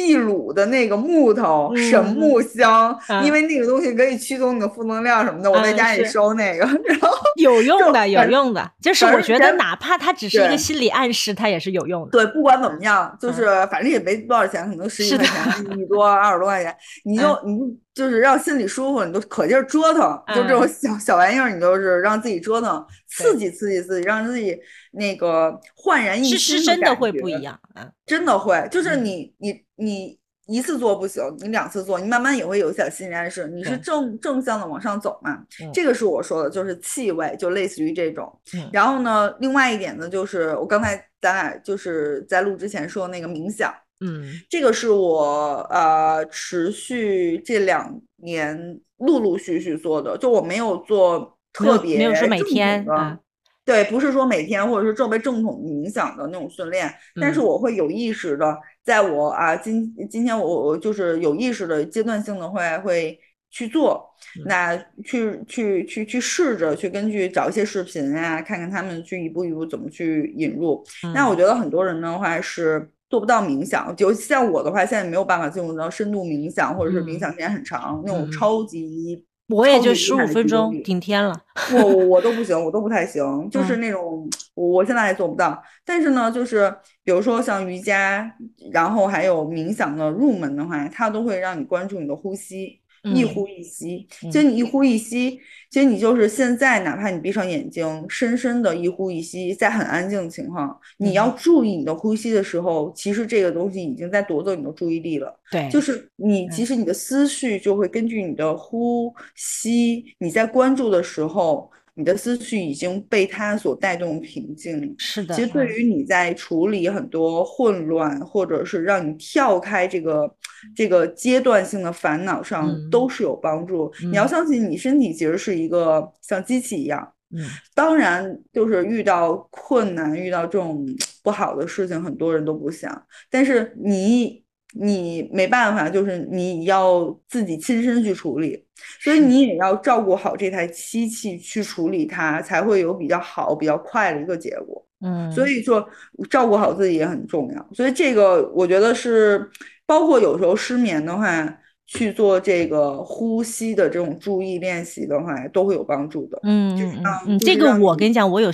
秘鲁的那个木头神嗯木香，嗯因为那个东西可以驱动你的负能量什么的，我在嗯家里收那个，然后有用的，有用的，就是我觉得哪怕它只是一个心理暗示，它也是有用的。对，不管怎么样，就是反正也没多少钱，可能十几块钱，一多二十多块钱，你就你就就是让心里舒服，你就可劲儿折腾，就这种嗯。小小玩意儿，你就是让自己折腾，刺激刺激自己，让自己那个焕然一是新是真的会不一，样，嗯，真的会，就是嗯。你你你一次做不行，你两次做，你慢慢也会有小心理暗示，你是正正向的往上走嘛。这个是我说的，就是气味，就类似于这种。然后呢，另外一点呢，就是我刚才咱俩就是在录之前说的那个冥想，嗯，这个是我呃持续这两年陆陆续续做的，就我没有做特别没有说每天啊。对，不是说每天或者是特别正统冥想的那种训练，但是我会有意识的，在我啊今今天我我就是有意识的阶段性的会会去做，那去去去去试着去根据找一些视频啊，看看他们去一步一步怎么去引入。那我觉得很多人的话是做不到冥想，就像我的话，现在没有办法进入到深度冥想，或者是冥想时间很长那种超级。我也就十五分钟顶天了，我我我都不行，我都不太行，就是那种我现在也做不到。但是呢，就是比如说像瑜伽，然后还有冥想的入门的话，它都会让你关注你的呼吸。一呼一吸，其实你一呼一吸，其实你就是现在，哪怕你闭上眼睛，深深的一呼一吸，在很安静的情况，你要注意你的呼吸的时候，其实这个东西已经在夺走你的注意力了。对，就是你，其实你的思绪就会根据你的呼吸，你在关注的时候。你的思绪已经被它所带动平静，是的。其实对于你在处理很多混乱，或者是让你跳开这个这个阶段性的烦恼上，都是有帮助。你要相信，你身体其实是一个像机器一样。嗯，当然，就是遇到困难、遇到这种不好的事情，很多人都不想，但是你。你没办法，就是你要自己亲身去处理，所以你也要照顾好这台机器去处理它，才会有比较好、比较快的一个结果。嗯，所以说照顾好自己也很重要。所以这个我觉得是，包括有时候失眠的话。去做这个呼吸的这种注意练习的话，都会有帮助的。嗯嗯嗯，这个我跟你讲，我有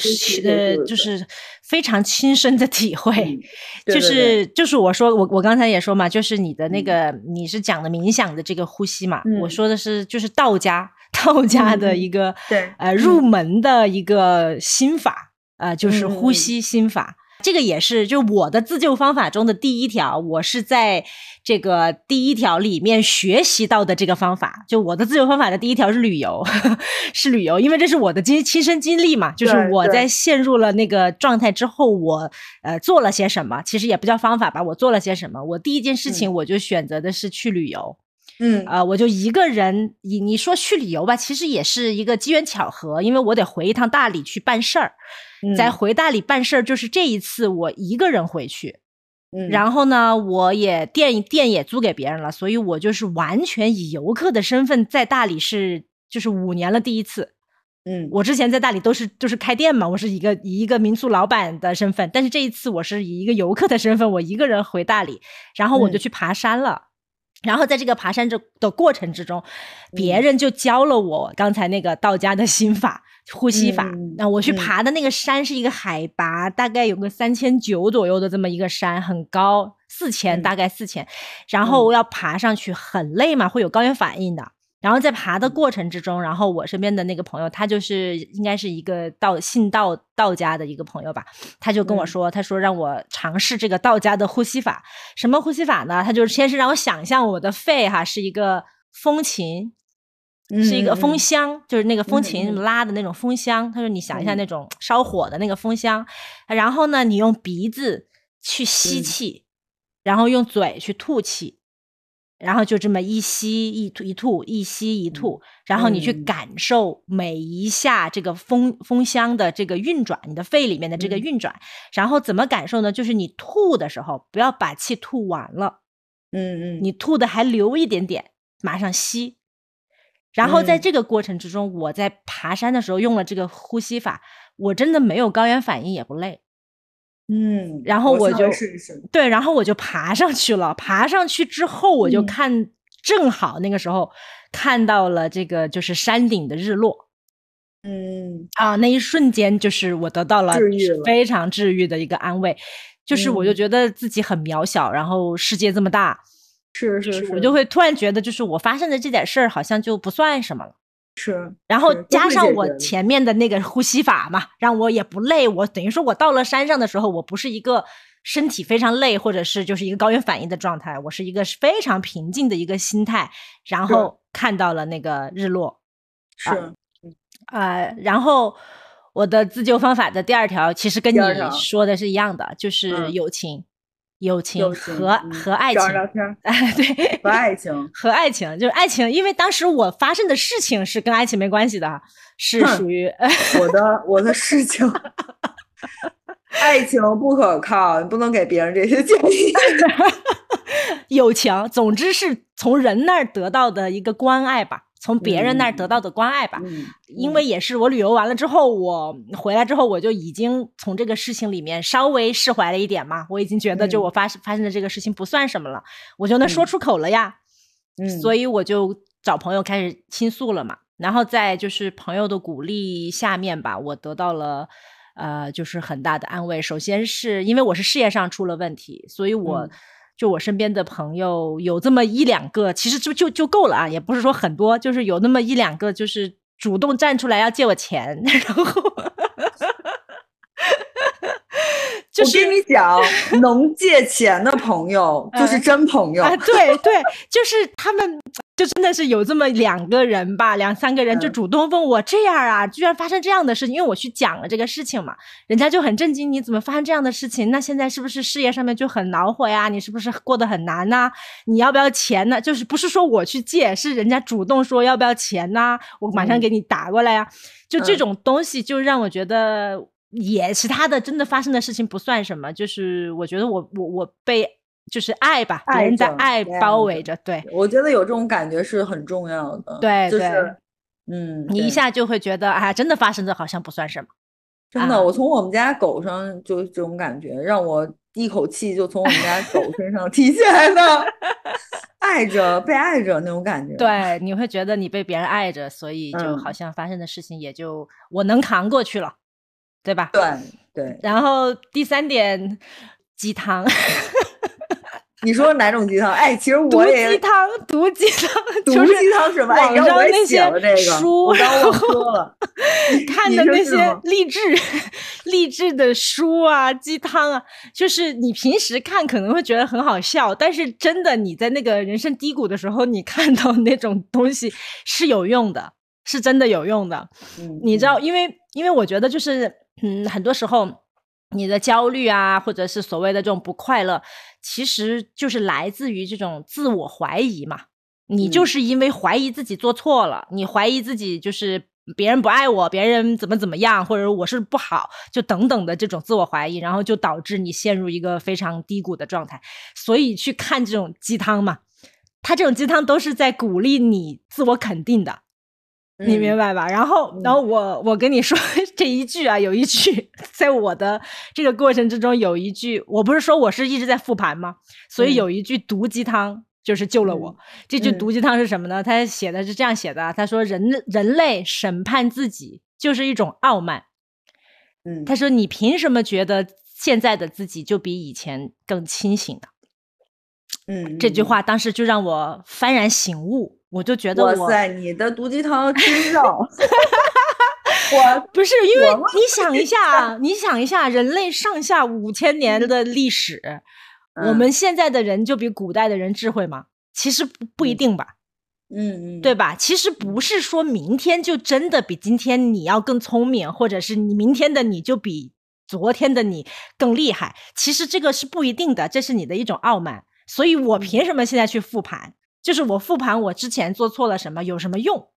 呃，就是非常亲身的体会。就是就是我说我我刚才也说嘛，就是你的那个你是讲的冥想的这个呼吸嘛，我说的是就是道家道家的一个对呃入门的一个心法呃，就是呼吸心法。这个也是就我的自救方法中的第一条，我是在。这个第一条里面学习到的这个方法，就我的自救方法的第一条是旅游，是旅游，因为这是我的经亲身经历嘛，就是我在陷入了那个状态之后，我呃做了些什么，其实也不叫方法吧，我做了些什么，我第一件事情我就选择的是去旅游，嗯。啊，我就一个人，你你说去旅游吧，其实也是一个机缘巧合，因为我得回一趟大理去办事儿，在回大理办事儿，就是这一次我一个人回去。嗯然后呢，我也店店也租给别人了，所以我就是完全以游客的身份在大理是就是五年了第一次。嗯，我之前在大理都是就是开店嘛，我是一个以一个民宿老板的身份，但是这一次我是以一个游客的身份，我一个人回大理，然后我就去爬山了。然后在这个爬山这的过程之中，别人就教了我刚才那个道家的心法。呼吸法，那我去爬的那个山是一个海拔大概有个三千九左右的这么一个山，很高，四千大概四千，然后要爬上去很累嘛，会有高原反应的。然后在爬的过程之中，然后我身边的那个朋友，他就是应该是一个道信道道家的一个朋友吧，他就跟我说，他说让我尝试这个道家的呼吸法。什么呼吸法呢？他就是先是让我想象我的肺哈是一个风琴。是一个风箱，就是那个风琴拉的那种风箱。他说：“你想一下那种烧火的那个风箱，然后呢，你用鼻子去吸气，然后用嘴去吐气，然后就这么一吸一吐一吐一吸一吐，然后你去感受每一下这个风风箱的这个运转，你的肺里面的这个运转。然后怎么感受呢？就是你吐的时候，不要把气吐完了，嗯嗯，你吐的还留一点点，马上吸。”然后在这个过程之中，我在爬山的时候用了这个呼吸法，我真的没有高原反应，也不累。嗯，然后我就。对，然后我就爬上去了。爬上去之后，我就看，正好那个时候看到了这个就是山顶的日落。嗯啊，那一瞬间就是我得到了非常治愈的一个安慰，就是我就觉得自己很渺小，然后世界这么大。是是是，我就会突然觉得，就是我发生的这点事儿，好像就不算什么了。是，然后加上我前面的那个呼吸法嘛，让我也不累。我等于说我到了山上的时候，我不是一个身体非常累，或者是就是一个高原反应的状态，我是一个非常平静的一个心态，然后看到了那个日落。是，呃，然后我的自救方法的第二条其实跟你说的是一样的，就是友情。友情和和爱情，哎，对，和爱情，和爱情就是爱情，因为当时我发生的事情是跟爱情没关系的，是属于我的我的事情。爱情不可靠，你不能给别人这些建议。友情，总之是从人那儿得到的一个关爱吧。从别人那儿得到的关爱吧，因为也是我旅游完了之后，我回来之后，我就已经从这个事情里面稍微释怀了一点嘛。我已经觉得，就我发发生的这个事情不算什么了，我就能说出口了呀。嗯，所以我就找朋友开始倾诉了嘛。然后在就是朋友的鼓励下面吧，我得到了呃，就是很大的安慰。首先是因为我是事业上出了问题，所以我。就我身边的朋友有这么一两个，其实就就就够了啊，也不是说很多，就是有那么一两个，就是主动站出来要借我钱，然后，我跟你讲，能借钱的朋友 就是真朋友，对对，就是他们。就真的是有这么两个人吧，两三个人就主动问我这样啊，居然发生这样的事情，因为我去讲了这个事情嘛，人家就很震惊，你怎么发生这样的事情？那现在是不是事业上面就很恼火呀？你是不是过得很难呐？你要不要钱呢？就是不是说我去借，是人家主动说要不要钱呐？我马上给你打过来呀。就这种东西，就让我觉得也其他的真的发生的事情不算什么，就是我觉得我我我被。就是爱吧，别人的爱包围着。对，我觉得有这种感觉是很重要的。对，就是，嗯，你一下就会觉得，啊，真的发生的好像不算什么。真的，我从我们家狗上就这种感觉，让我一口气就从我们家狗身上 提起来了，爱着，被爱着那种感觉。对，你会觉得你被别人爱着，所以就好像发生的事情也就我能扛过去了，对吧？对对。然后第三点，鸡汤。你说哪种鸡汤？哎，其实我也鸡汤，毒鸡汤，毒鸡汤什么？网上那些书，我刚忘说了，看的那些励志、励志的书啊，鸡汤啊，就是你平时看可能会觉得很好笑，但是真的你在那个人生低谷的时候，你看到那种东西是有用的，是真的有用的。嗯，你知道，因为因为我觉得就是，嗯，很多时候。你的焦虑啊，或者是所谓的这种不快乐，其实就是来自于这种自我怀疑嘛。你就是因为怀疑自己做错了，你怀疑自己就是别人不爱我，别人怎么怎么样，或者我是不好，就等等的这种自我怀疑，然后就导致你陷入一个非常低谷的状态。所以去看这种鸡汤嘛，他这种鸡汤都是在鼓励你自我肯定的。你明白吧？然后，然后我我跟你说 这一句啊，有一句在我的这个过程之中有一句，我不是说我是一直在复盘吗？所以有一句毒鸡汤就是救了我。这句毒鸡汤是什么呢？他写的是这样写的：他说人人类审判自己就是一种傲慢。嗯，他说你凭什么觉得现在的自己就比以前更清醒呢？嗯，这句话当时就让我幡然醒悟。我就觉得，哇塞，你的毒鸡汤真绕。我 不是因为你想一下，你想一下，人类上下五千年的历史，我们现在的人就比古代的人智慧吗？其实不不一定吧。嗯嗯，对吧？其实不是说明天就真的比今天你要更聪明，或者是你明天的你就比昨天的你更厉害。其实这个是不一定的，这是你的一种傲慢。所以我凭什么现在去复盘？就是我复盘我之前做错了什么，有什么用？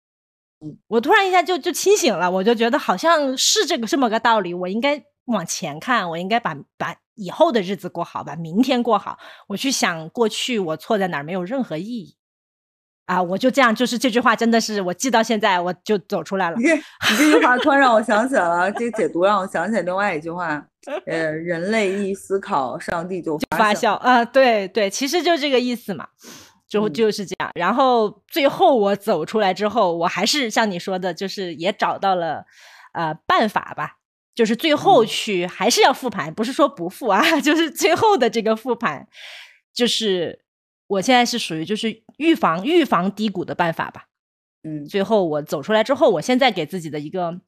嗯，我突然一下就就清醒了，我就觉得好像是这个这么个道理，我应该往前看，我应该把把以后的日子过好，把明天过好。我去想过去我错在哪儿，没有任何意义啊！我就这样，就是这句话真的是我记到现在，我就走出来了。你这你这句话突然让我想起来了，这个解读让我想起来另外一句话，呃，人类一思考，上帝就发笑啊！对对，其实就这个意思嘛。就就是这样，然后最后我走出来之后，我还是像你说的，就是也找到了呃办法吧，就是最后去还是要复盘，不是说不复啊，就是最后的这个复盘，就是我现在是属于就是预防预防低谷的办法吧，嗯，最后我走出来之后，我现在给自己的一个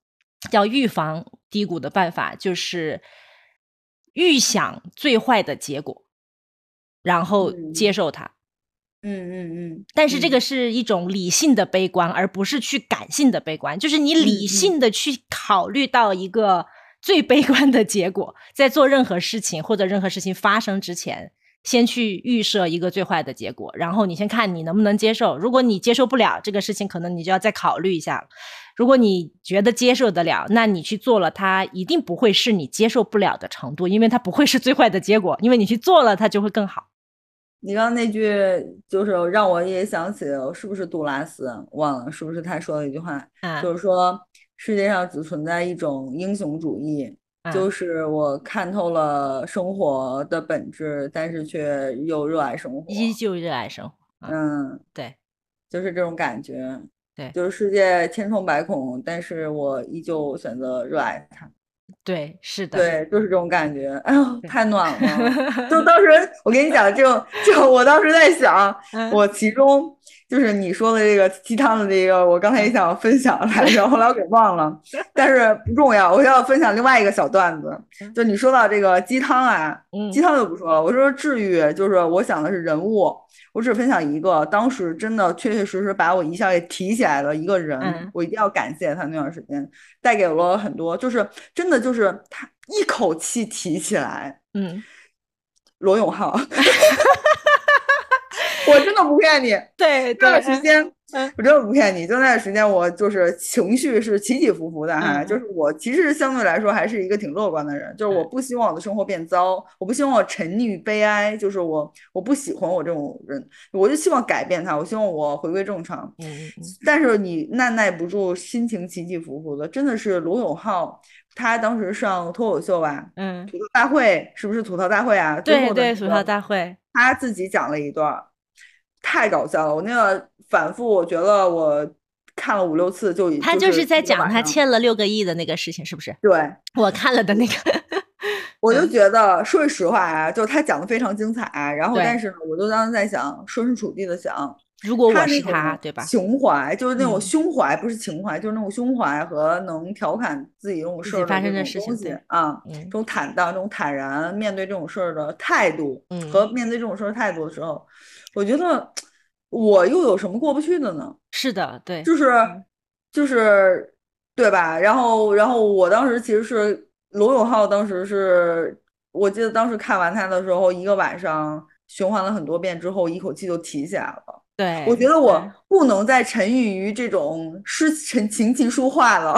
叫预防低谷的办法，就是预想最坏的结果，然后接受它。嗯嗯嗯嗯。但是这个是一种理性的悲观，而不是去感性的悲观。就是你理性的去考虑到一个最悲观的结果，在做任何事情或者任何事情发生之前。先去预设一个最坏的结果，然后你先看你能不能接受。如果你接受不了这个事情，可能你就要再考虑一下。如果你觉得接受得了，那你去做了，它一定不会是你接受不了的程度，因为它不会是最坏的结果，因为你去做了，它就会更好。你刚刚那句就是让我也想起，是不是杜拉斯？忘了是不是他说的一句话，就是说世界上只存在一种英雄主义。就是我看透了生活的本质，但是却又热爱生活，依旧热爱生活。嗯，对，就是这种感觉。对，就是世界千疮百孔，但是我依旧选择热爱它。对，是的，对，就是这种感觉。哎呦，太暖了！就当时我跟你讲，就就我当时在想，我其中就是你说的这个鸡汤的这个，我刚才也想分享来着，后来我给忘了，但是不重要。我要分享另外一个小段子，就你说到这个鸡汤啊，鸡汤就不说了。我说治愈，就是我想的是人物。我只分享一个，当时真的确确实实把我一下给提起来了一个人，我一定要感谢他那段时间带给了很多，就是真的就是他一口气提起来，嗯，罗永浩。我真的不骗你，对，这段时。间，我真的不骗你，就那段时间，我就是情绪是起起伏伏的哈，就是我其实相对来说还是一个挺乐观的人，就是我不希望我的生活变糟，我不希望我沉溺于悲哀，就是我我不喜欢我这种人，我就希望改变他，我希望我回归正常。嗯嗯。但是你耐耐不住心情起起伏伏的，真的是罗永浩，他当时上脱口秀吧，嗯，吐槽大会是不是吐槽大会啊？对对，吐槽大会，他自己讲了一段。太搞笑了！我那个反复，我觉得我看了五六次就已。他就是在讲他欠了六个亿的那个事情，是不是？对，我看了的那个。我就觉得，说句实话啊，就他讲的非常精彩。然后，但是呢，我就当时在想，设身处地的想，如果我是他，对吧？情怀就是那种胸怀，不是情怀，就是那种胸怀和能调侃自己这种事儿发生的事情啊，这种坦荡、这种坦然面对这种事儿的态度，和面对这种事儿态度的时候。我觉得我又有什么过不去的呢？是的，对，就是就是，对吧？然后然后我当时其实是罗永浩，当时是我记得当时看完他的时候，一个晚上循环了很多遍之后，一口气就提起来了。对，我觉得我不能再沉溺于这种诗情琴棋书画了，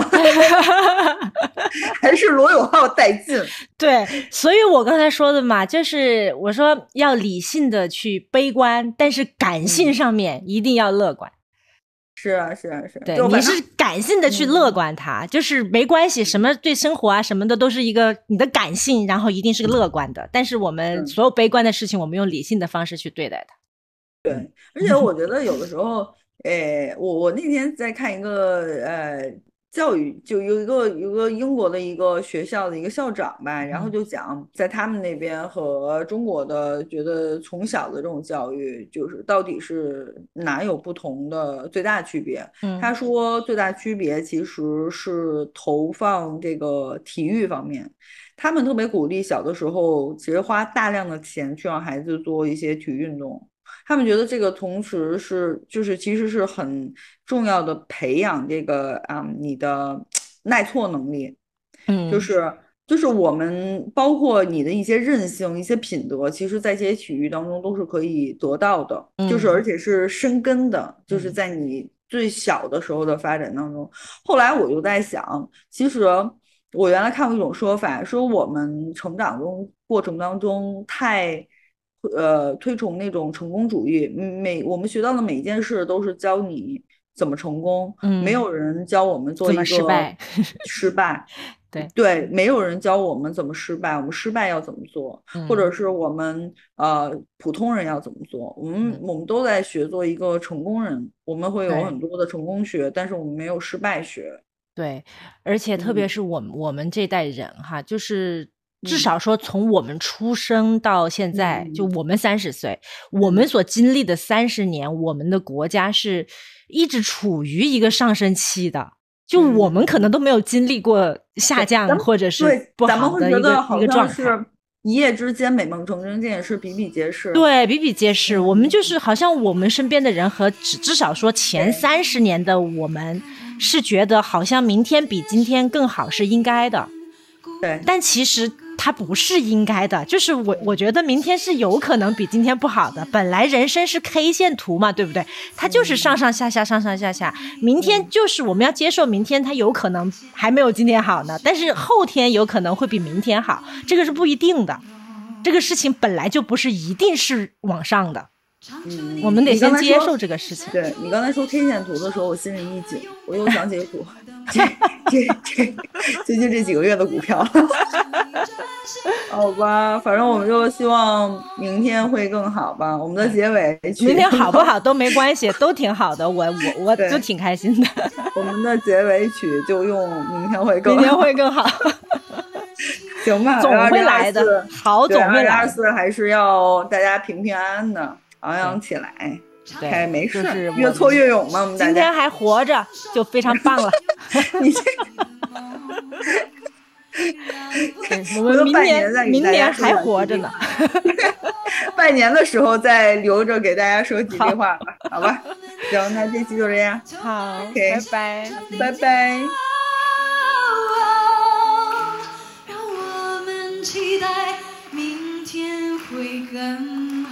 还是罗永浩带劲。对，所以我刚才说的嘛，就是我说要理性的去悲观，但是感性上面一定要乐观。是啊，是啊，是。对，你是感性的去乐观它，就是没关系，什么对生活啊什么的都是一个你的感性，然后一定是个乐观的。但是我们所有悲观的事情，我们用理性的方式去对待它。对，而且我觉得有的时候，诶，我我那天在看一个呃教育，就有一个有个英国的一个学校的一个校长吧，然后就讲在他们那边和中国的觉得从小的这种教育，就是到底是哪有不同的最大区别？他说最大区别其实是投放这个体育方面，他们特别鼓励小的时候其实花大量的钱去让孩子做一些体育运动。他们觉得这个同时是，就是其实是很重要的培养这个啊，你的耐挫能力，嗯，就是就是我们包括你的一些韧性、一些品德，其实在这些体育当中都是可以得到的，就是而且是深根的，就是在你最小的时候的发展当中。后来我就在想，其实我原来看过一种说法，说我们成长中过程当中太。呃，推崇那种成功主义，每我们学到的每一件事都是教你怎么成功，没有人教我们做一个失败，失败，对。对，没有人教我们怎么失败，我们失败要怎么做，或者是我们呃普通人要怎么做，我们我们都在学做一个成功人，我们会有很多的成功学，但是我们没有失败学，对，而且特别是我们我们这代人哈，就是。至少说从我们出生到现在，就我们三十岁，我们所经历的三十年，我们的国家是一直处于一个上升期的。就我们可能都没有经历过下降或者是不好的一个一个状态。一夜之间美梦成真，这也是比比皆是。对比比皆是，我们就是好像我们身边的人和至至少说前三十年的我们，是觉得好像明天比今天更好是应该的。对，但其实。它不是应该的，就是我我觉得明天是有可能比今天不好的。本来人生是 K 线图嘛，对不对？它就是上上下下，上上下下。明天就是我们要接受，明天它有可能还没有今天好呢，但是后天有可能会比明天好，这个是不一定的。这个事情本来就不是一定是往上的。嗯，我们得先接受这个事情。对你刚才说 K 线图的时候，我心里一紧，我又想起个股，这这这最近这几个月的股票。好吧，反正我们就希望明天会更好吧。我们的结尾，明天好不好 都没关系，都挺好的。我我我就挺开心的。我们的结尾曲就用明天会更，明天会更好。行吧，总会来的，好总会来。二四还是要大家平平安安的。昂扬起来，对，没事，越挫越勇嘛。我们今天还活着，就非常棒了。你这，我们明年明年还活着呢。拜年的时候再留着给大家说几句话吧，好吧？行，那这期就这样。好，OK，拜拜，拜拜。让我们期待明天会更。